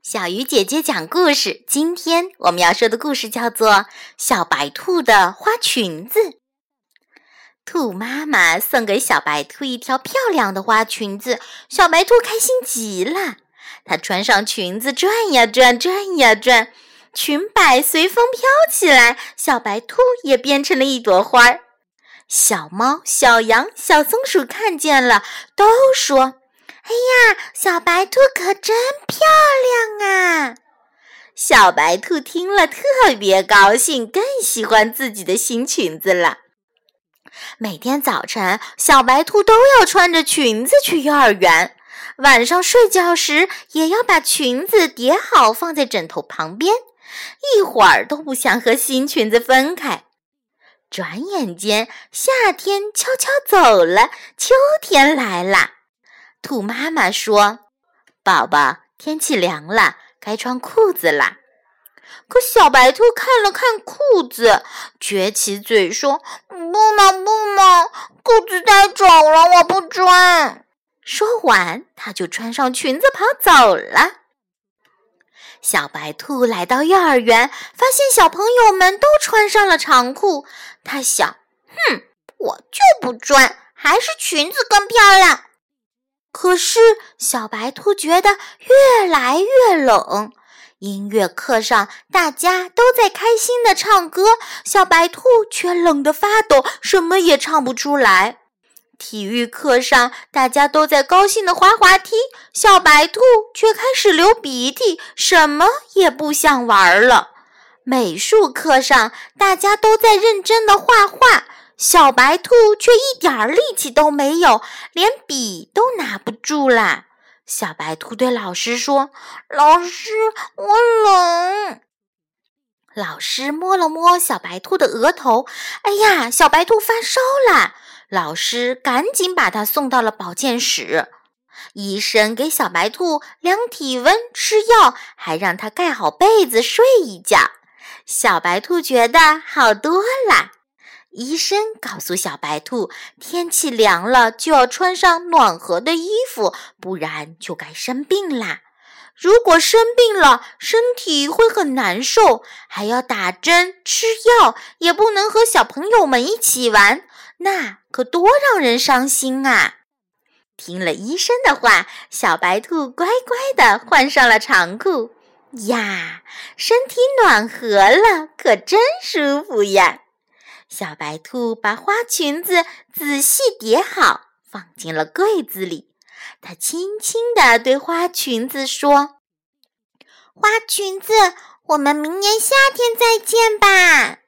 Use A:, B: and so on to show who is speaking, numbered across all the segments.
A: 小鱼姐姐讲故事。今天我们要说的故事叫做《小白兔的花裙子》。兔妈妈送给小白兔一条漂亮的花裙子，小白兔开心极了。它穿上裙子，转呀转，转呀转，裙摆随风飘起来，小白兔也变成了一朵花儿。小猫、小羊、小松鼠看见了，都说。哎呀，小白兔可真漂亮啊！小白兔听了特别高兴，更喜欢自己的新裙子了。每天早晨，小白兔都要穿着裙子去幼儿园，晚上睡觉时也要把裙子叠好放在枕头旁边，一会儿都不想和新裙子分开。转眼间，夏天悄悄走了，秋天来了。兔妈妈说：“宝宝，天气凉了，该穿裤子啦。”可小白兔看了看裤子，撅起嘴说：“不嘛不嘛，裤子太丑了，我不穿。”说完，它就穿上裙子跑走了。小白兔来到幼儿园，发现小朋友们都穿上了长裤，它想：“哼，我就不穿，还是裙子更漂亮。”可是，小白兔觉得越来越冷。音乐课上，大家都在开心的唱歌，小白兔却冷得发抖，什么也唱不出来。体育课上，大家都在高兴的滑滑梯，小白兔却开始流鼻涕，什么也不想玩了。美术课上，大家都在认真的画画。小白兔却一点力气都没有，连笔都拿不住啦。小白兔对老师说：“老师，我冷。”老师摸了摸小白兔的额头，哎呀，小白兔发烧了。老师赶紧把它送到了保健室。医生给小白兔量体温、吃药，还让它盖好被子睡一觉。小白兔觉得好多了。医生告诉小白兔，天气凉了就要穿上暖和的衣服，不然就该生病啦。如果生病了，身体会很难受，还要打针吃药，也不能和小朋友们一起玩，那可多让人伤心啊！听了医生的话，小白兔乖乖地换上了长裤。呀，身体暖和了，可真舒服呀！小白兔把花裙子仔细叠好，放进了柜子里。它轻轻地对花裙子说：“花裙子，我们明年夏天再见吧。”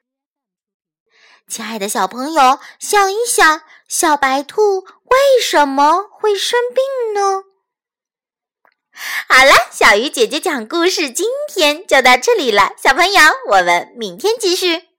A: 亲爱的小朋友，想一想，小白兔为什么会生病呢？好了，小鱼姐姐讲故事，今天就到这里了。小朋友，我们明天继续。